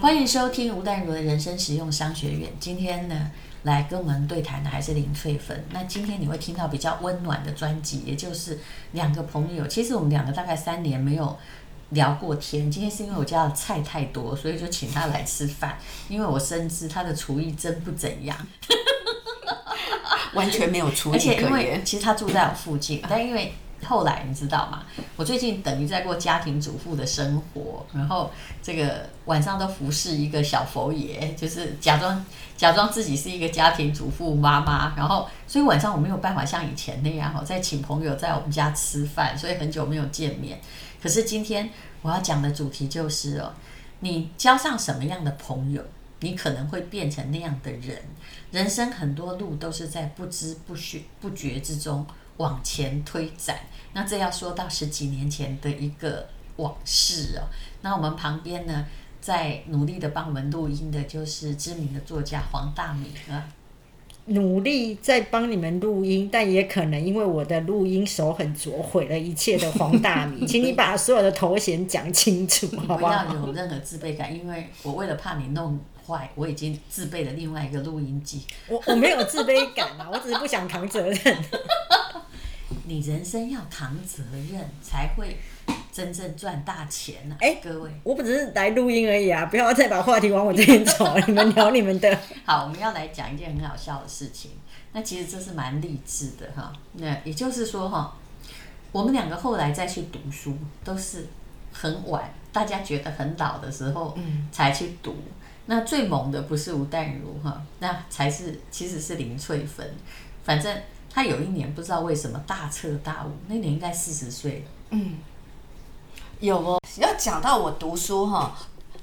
欢迎收听吴淡如的人生实用商学院。今天呢，来跟我们对谈的还是林翠芬。那今天你会听到比较温暖的专辑，也就是两个朋友。其实我们两个大概三年没有聊过天。今天是因为我家的菜太多，所以就请他来吃饭。因为我深知他的厨艺真不怎样，完全没有厨艺。而且因为其实他住在我附近，但因为。后来你知道吗？我最近等于在过家庭主妇的生活，然后这个晚上都服侍一个小佛爷，就是假装假装自己是一个家庭主妇妈妈，然后所以晚上我没有办法像以前那样哈，再请朋友在我们家吃饭，所以很久没有见面。可是今天我要讲的主题就是哦，你交上什么样的朋友，你可能会变成那样的人。人生很多路都是在不知不觉不觉之中。往前推展，那这要说到十几年前的一个往事哦。那我们旁边呢，在努力的帮我们录音的，就是知名的作家黄大米啊。努力在帮你们录音，但也可能因为我的录音手很拙，毁了一切的黄大米，请你把所有的头衔讲清楚，好不好？不要有任何自卑感，因为我为了怕你弄坏，我已经自备了另外一个录音机。我我没有自卑感啊，我只是不想扛责任。你人生要扛责任，才会真正赚大钱呢、啊。哎、欸，各位，我不只是来录音而已啊！不要再把话题往我这边走，你们聊你们的。好，我们要来讲一件很好笑的事情。那其实这是蛮励志的哈。那也就是说哈，我们两个后来再去读书，都是很晚，大家觉得很老的时候嗯才去读。嗯、那最猛的不是吴淡如哈，那才是其实是林翠芬。反正。他有一年不知道为什么大彻大悟，那年应该四十岁。嗯，有哦。要讲到我读书哈，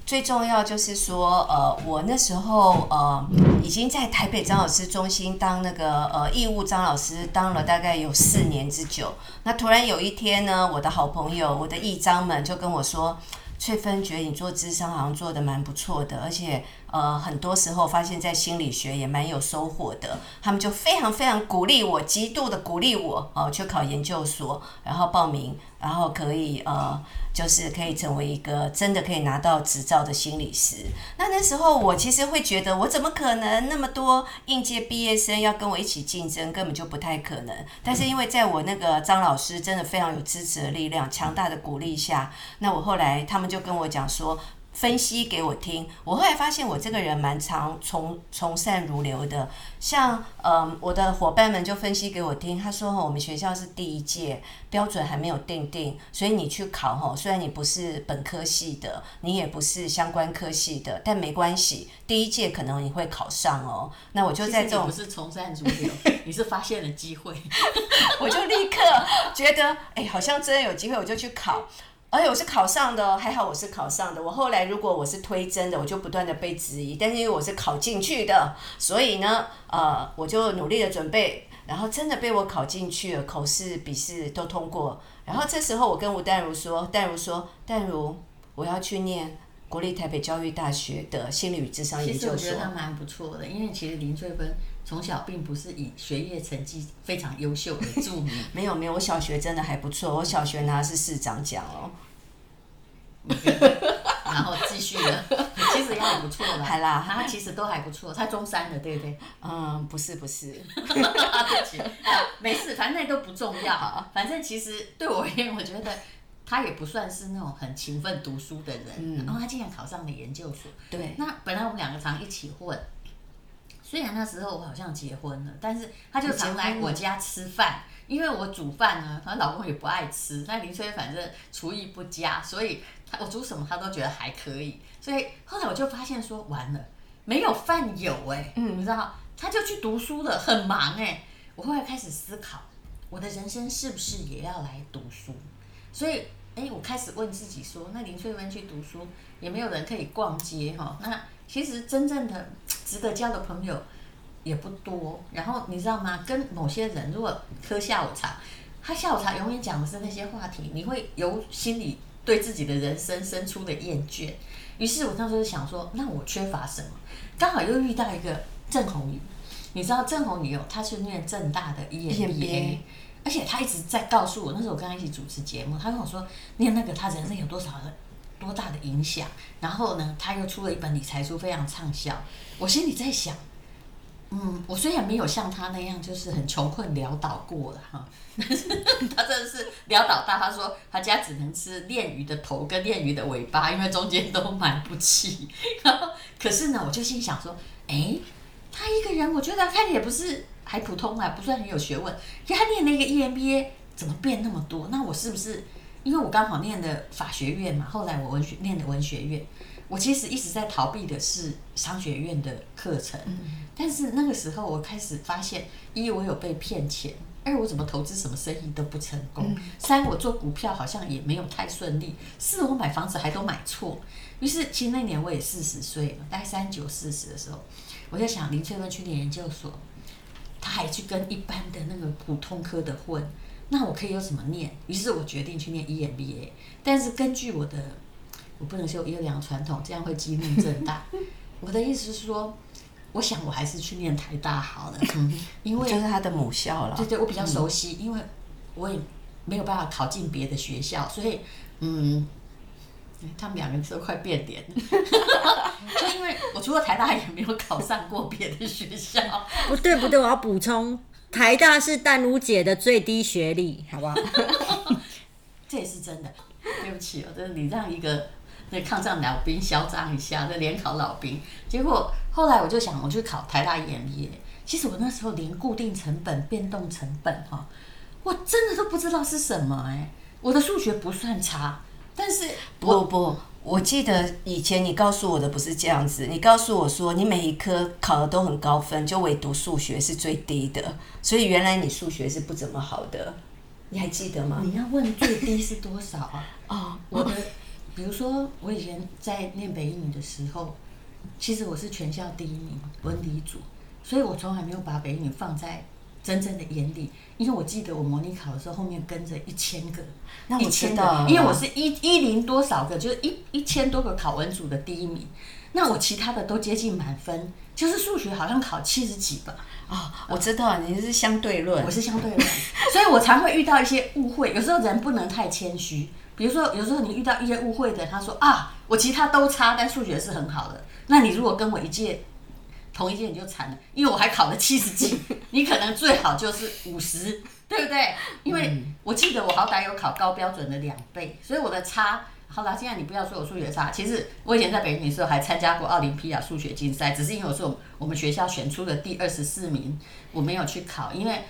最重要就是说，呃，我那时候呃已经在台北张老师中心当那个呃义务张老师，当了大概有四年之久。那突然有一天呢，我的好朋友，我的义张们就跟我说。翠芬觉得你做咨商好像做得蛮不错的，而且呃很多时候发现在心理学也蛮有收获的。他们就非常非常鼓励我，极度的鼓励我哦、去考研究所，然后报名，然后可以呃。就是可以成为一个真的可以拿到执照的心理师。那那时候我其实会觉得，我怎么可能那么多应届毕业生要跟我一起竞争，根本就不太可能。但是因为在我那个张老师真的非常有支持的力量、强大的鼓励下，那我后来他们就跟我讲说。分析给我听，我后来发现我这个人蛮常从从善如流的。像嗯，我的伙伴们就分析给我听，他说我们学校是第一届，标准还没有定定，所以你去考吼，虽然你不是本科系的，你也不是相关科系的，但没关系，第一届可能你会考上哦。那我就在这种不是从善如流，你是发现了机会，我就立刻觉得哎，好像真的有机会，我就去考。而且我是考上的，还好我是考上的。我后来如果我是推甄的，我就不断的被质疑。但是因为我是考进去的，所以呢，呃，我就努力的准备，然后真的被我考进去了，口试、笔试都通过。然后这时候我跟吴淡如说，淡如说，淡如，我要去念国立台北教育大学的心理与智商研究所。其实我觉得他蛮不错的，因为其实林翠芬从小并不是以学业成绩非常优秀的著名。没有没有，我小学真的还不错，我小学拿的是市长奖哦。然后继续了，其实也很不错了。还啦，他其实都还不错，他中三的，对不对？嗯，不是不是，对不起，没事，反正那都不重要。反正其实对我而言，我觉得他也不算是那种很勤奋读书的人。嗯，然后他竟然考上了研究所。对，那本来我们两个常一起混。虽然那时候我好像结婚了，但是他就常来我家吃饭，因为我煮饭呢，他老公也不爱吃。那林翠反正厨艺不佳，所以他我煮什么他都觉得还可以。所以后来我就发现说，完了，没有饭友哎、欸，嗯，你知道，他就去读书了，很忙哎、欸。我后来开始思考，我的人生是不是也要来读书？所以哎，我开始问自己说，那林翠芬去读书，也没有人可以逛街哈，那。其实真正的值得交的朋友也不多，然后你知道吗？跟某些人如果喝下午茶，他下午茶永远讲的是那些话题，你会由心里对自己的人生生出的厌倦。于是我那时候想说，那我缺乏什么？刚好又遇到一个郑红宇，你知道郑红宇哦，他是念政大的 EMBA，而且他一直在告诉我，那时候我跟他一起主持节目，他跟我说念那个他人生有多少的。多大的影响。然后呢，他又出了一本理财书，非常畅销。我心里在想，嗯，我虽然没有像他那样，就是很穷困潦倒过了哈，但 是他真的是潦倒到。他说他家只能吃鲶鱼的头跟鲶鱼的尾巴，因为中间都买不起。然后，可是呢，我就心想说，哎，他一个人，我觉得他也不是还普通啊，不算很有学问。他念那个 EMBA 怎么变那么多？那我是不是？因为我刚好念的法学院嘛，后来我文学念的文学院，我其实一直在逃避的是商学院的课程。嗯、但是那个时候我开始发现，一我有被骗钱，二我怎么投资什么生意都不成功，嗯、三我做股票好像也没有太顺利，四我买房子还都买错。于是其实那年我也四十岁了，大概三九四十的时候，我在想林翠芬去念研究所，他还去跟一般的那个普通科的混。那我可以有什么念？于是我决定去念 EMBA，但是根据我的，我不能说优良传统，这样会激怒正大。我的意思是说，我想我还是去念台大好了，嗯，因为就是他的母校了。对对，我比较熟悉，嗯、因为我也没有办法考进别的学校，所以嗯，他们两个都快变脸了。就因为我除了台大也没有考上过别的学校。不对不对，我要补充。台大是淡如姐的最低学历，好不好？这也是真的。对不起哦，这是你让一个那抗战老兵嚣张一下，那联考老兵。结果后来我就想，我去考台大 EMBA。其实我那时候连固定成本、变动成本哈，我真的都不知道是什么哎。我的数学不算差，但是不不。我记得以前你告诉我的不是这样子，你告诉我说你每一科考的都很高分，就唯独数学是最低的，所以原来你数学是不怎么好的，你还记得吗？你要问最低是多少啊？哦，我的，比如说我以前在念北一女的时候，其实我是全校第一名文理组，所以我从来没有把北一女放在。真正的眼里，因为我记得我模拟考的时候，后面跟着一千个，那我知道，因为我是一一零多少个，就是一一千多个考文组的第一名，那我其他的都接近满分，就是数学好像考七十几吧。啊、哦，我知道，你是相对论，我是相对论，所以我常会遇到一些误会。有时候人不能太谦虚，比如说有时候你遇到一些误会的，他说啊，我其他都差，但数学是很好的。那你如果跟我一届。同一届你就惨了，因为我还考了七十几，你可能最好就是五十，对不对？因为我记得我好歹有考高标准的两倍，所以我的差，好啦，现在你不要说我数学差，其实我以前在北一女的时候还参加过奥林匹亚数学竞赛，只是因为我是我们学校选出的第二十四名，我没有去考，因为。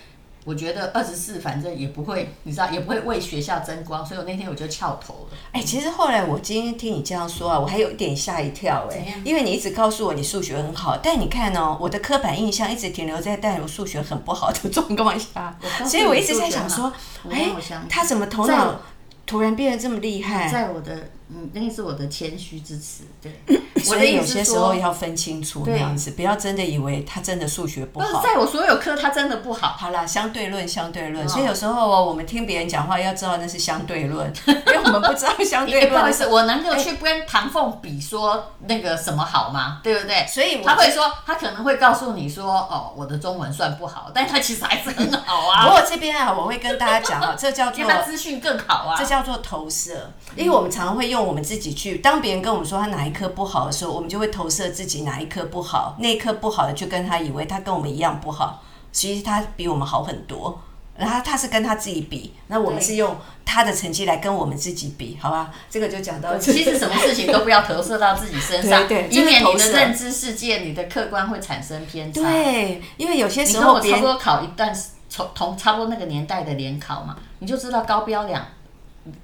我觉得二十四反正也不会，你知道也不会为学校争光，所以我那天我就翘头了。哎、欸，其实后来我今天听你这样说啊，我还有一点吓一跳哎、欸，因为你一直告诉我你数学很好，但你看哦，我的刻板印象一直停留在带我数学很不好的状况下，所以我一直在想说，哎，他怎么头脑突然变得这么厉害？在我的。嗯，那是我的谦虚之词，对。所以有些时候要分清楚那样子，不要真的以为他真的数学不好。在我所有科他真的不好。好啦，相对论，相对论。所以有时候哦，我们听别人讲话要知道那是相对论，因为我们不知道相对论。不好意思，我能够去跟唐凤比说那个什么好吗？对不对？所以他会说，他可能会告诉你说，哦，我的中文算不好，但他其实还是很好啊。不过这边啊，我会跟大家讲啊，这叫 做资讯更好啊，这叫做投射，因为我们常常会用我们自己去。当别人跟我们说他哪一科不好的时候，我们就会投射自己哪一科不好，那一科不好的就跟他以为他跟我们一样不好，其实他比我们好很多。然后他是跟他自己比，那我们是用他的成绩来跟我们自己比，好吧？这个就讲到，其实什么事情都不要投射到自己身上，对，对，以免你的认知世界、你的客观会产生偏差。对，因为有些时候，你跟我差不多考一段从同差不多那个年代的联考嘛，你就知道高标两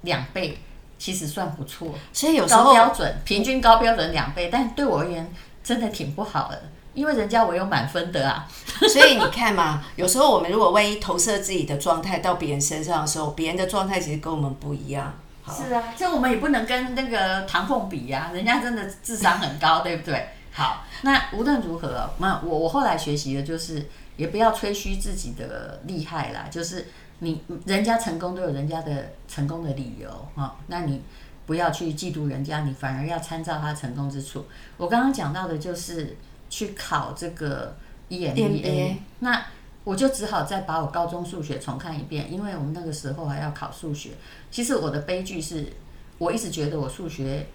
两倍。其实算不错，所以有时候高标准平均高标准两倍，但对我而言真的挺不好的，因为人家我有满分的啊。所以你看嘛，有时候我们如果万一投射自己的状态到别人身上的时候，别人的状态其实跟我们不一样。是啊，这我们也不能跟那个唐凤比呀、啊，人家真的智商很高，对不对？好，那无论如何，那我我后来学习的就是，也不要吹嘘自己的厉害啦，就是。你人家成功都有人家的成功的理由啊，那你不要去嫉妒人家，你反而要参照他成功之处。我刚刚讲到的就是去考这个 EMBA，那我就只好再把我高中数学重看一遍，因为我们那个时候还要考数学。其实我的悲剧是，我一直觉得我数学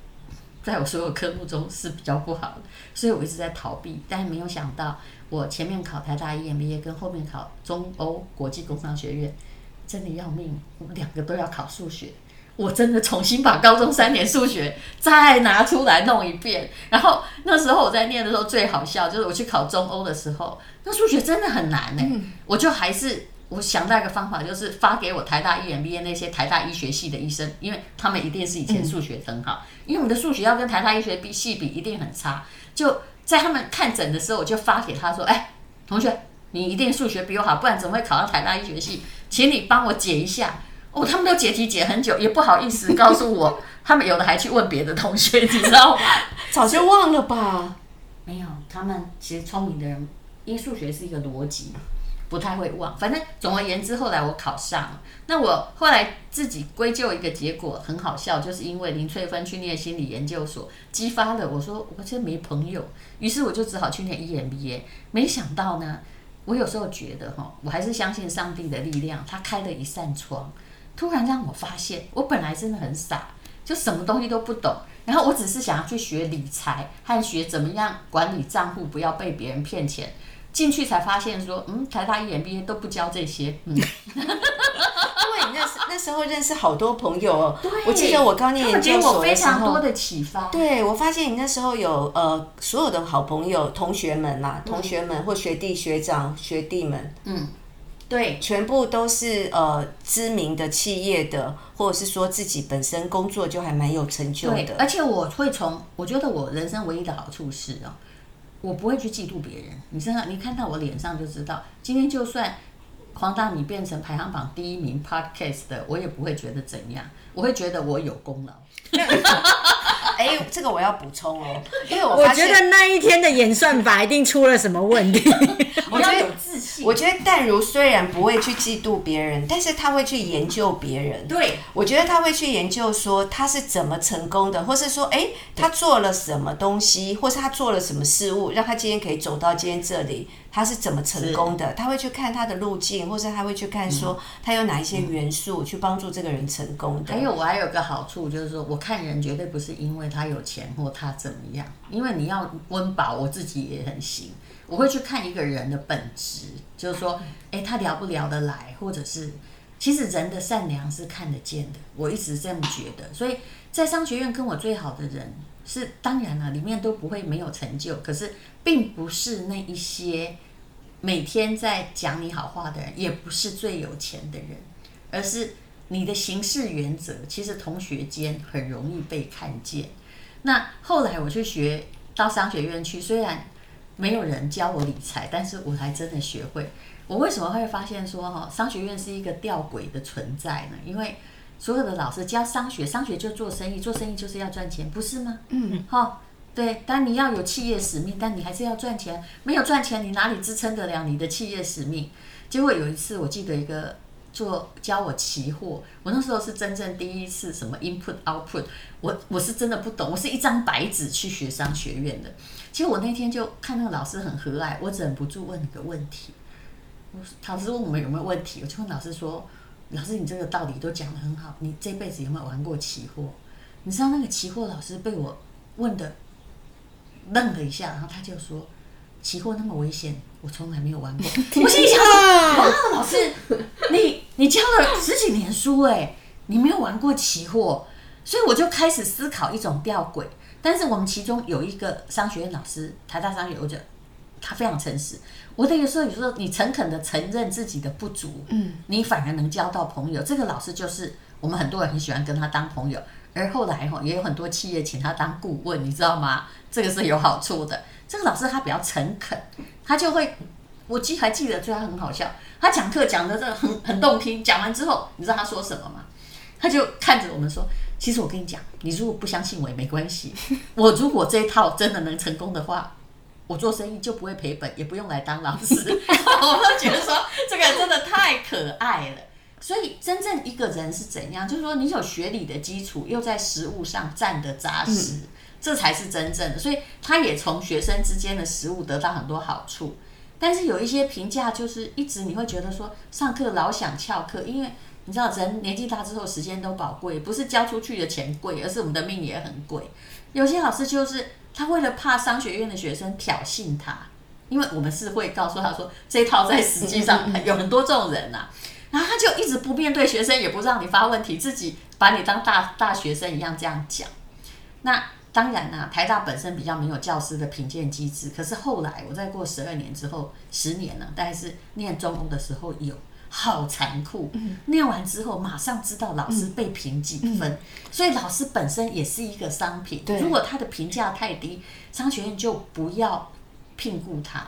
在我所有科目中是比较不好的，所以我一直在逃避。但没有想到，我前面考台大 EMBA 跟后面考中欧国际工商学院，真的要命，我们两个都要考数学。我真的重新把高中三年数学再拿出来弄一遍。然后那时候我在念的时候最好笑，就是我去考中欧的时候，那数学真的很难呢、欸。嗯、我就还是我想到一个方法，就是发给我台大 EMBA 那些台大医学系的医生，因为他们一定是以前数学很好，嗯、因为我们的数学要跟台大医学系比一定很差。就在他们看诊的时候，我就发给他说：“哎，同学，你一定数学比我好，不然怎么会考到台大医学系？请你帮我解一下。”哦，他们都解题解很久，也不好意思告诉我。他们有的还去问别的同学，你知道吗？早就忘了吧？没有，他们其实聪明的人，因为数学是一个逻辑，不太会忘。反正总而言之，后来我考上了。那我后来自己归咎一个结果，很好笑，就是因为林翠芬去念心理研究所，激发了我说我真没朋友，于是我就只好去念 EMBA。没想到呢，我有时候觉得哈，我还是相信上帝的力量，他开了一扇窗。突然让我发现，我本来真的很傻，就什么东西都不懂。然后我只是想要去学理财和学怎么样管理账户，不要被别人骗钱。进去才发现说，嗯，台大 EMBA 都不教这些。嗯，那时候认识好多朋友哦。对。我记得我刚念研究所的时候，非常多的启发。对，我发现你那时候有呃，所有的好朋友、同学们啦，同学们或学弟学长、学弟们，嗯。对，全部都是呃知名的企业的，或者是说自己本身工作就还蛮有成就的。而且我会从，我觉得我人生唯一的好处是哦，我不会去嫉妒别人。你身上，你看到我脸上就知道，今天就算黄大米变成排行榜第一名 Podcast 的，我也不会觉得怎样，我会觉得我有功劳。哎，这个我要补充哦，因为我我觉得那一天的演算法一定出了什么问题。我觉得有自信。我觉得淡如虽然不会去嫉妒别人，但是他会去研究别人。对，我觉得他会去研究说他是怎么成功的，或是说，哎，他做了什么东西，或是他做了什么事物，让他今天可以走到今天这里。他是怎么成功的？他会去看他的路径，或者他会去看说他有哪一些元素去帮助这个人成功的。还有，我还有个好处就是说，我看人绝对不是因为他有钱或他怎么样，因为你要温饱，我自己也很行。我会去看一个人的本质，就是说，诶，他聊不聊得来，或者是其实人的善良是看得见的。我一直这么觉得，所以在商学院跟我最好的人是当然了，里面都不会没有成就，可是。并不是那一些每天在讲你好话的人，也不是最有钱的人，而是你的行事原则，其实同学间很容易被看见。那后来我去学到商学院去，虽然没有人教我理财，但是我还真的学会。我为什么会发现说哈，商学院是一个吊诡的存在呢？因为所有的老师教商学，商学就做生意，做生意就是要赚钱，不是吗？嗯，好。对，但你要有企业使命，但你还是要赚钱。没有赚钱，你哪里支撑得了你的企业使命？结果有一次，我记得一个做教我期货，我那时候是真正第一次什么 input output，我我是真的不懂，我是一张白纸去学商学院的。其实我那天就看那个老师很和蔼，我忍不住问一个问题。我老师问我们有没有问题，我就问老师说：“老师，你这个道理都讲得很好，你这辈子有没有玩过期货？”你知道那个期货老师被我问的。愣了一下，然后他就说：“期货那么危险，我从来没有玩过。”我心里想说：“哇，老师，你你教了十几年书哎，你没有玩过期货，所以我就开始思考一种吊诡。但是我们其中有一个商学院老师，台大商学院，他非常诚实。我的有时候有时候你诚恳的承认自己的不足，嗯，你反而能交到朋友。这个老师就是我们很多人很喜欢跟他当朋友。”而后来哈，也有很多企业请他当顾问，你知道吗？这个是有好处的。这个老师他比较诚恳，他就会，我记还记得，所以他很好笑。他讲课讲的这个很很动听，讲完之后，你知道他说什么吗？他就看着我们说：“其实我跟你讲，你如果不相信我也没关系。我如果这一套真的能成功的话，我做生意就不会赔本，也不用来当老师。”我都觉得说这个真的太可爱了。所以，真正一个人是怎样？就是说，你有学理的基础，又在实物上站得扎实，嗯、这才是真正的。所以，他也从学生之间的实物得到很多好处。但是，有一些评价就是一直你会觉得说，上课老想翘课，因为你知道，人年纪大之后，时间都宝贵，不是交出去的钱贵，而是我们的命也很贵。有些老师就是他为了怕商学院的学生挑衅他，因为我们是会告诉他说，这一套在实际上有很多这种人呐、啊，然后他就一直不面对学生，也不让你发问题，自己把你当大大学生一样这样讲。那当然啦、台大本身比较没有教师的评鉴机制，可是后来我再过十二年之后，十年了，但是念中欧的时候有。好残酷。念完之后马上知道老师被评几分。所以老师本身也是一个商品如果他的评价太低商学院就不要聘雇他。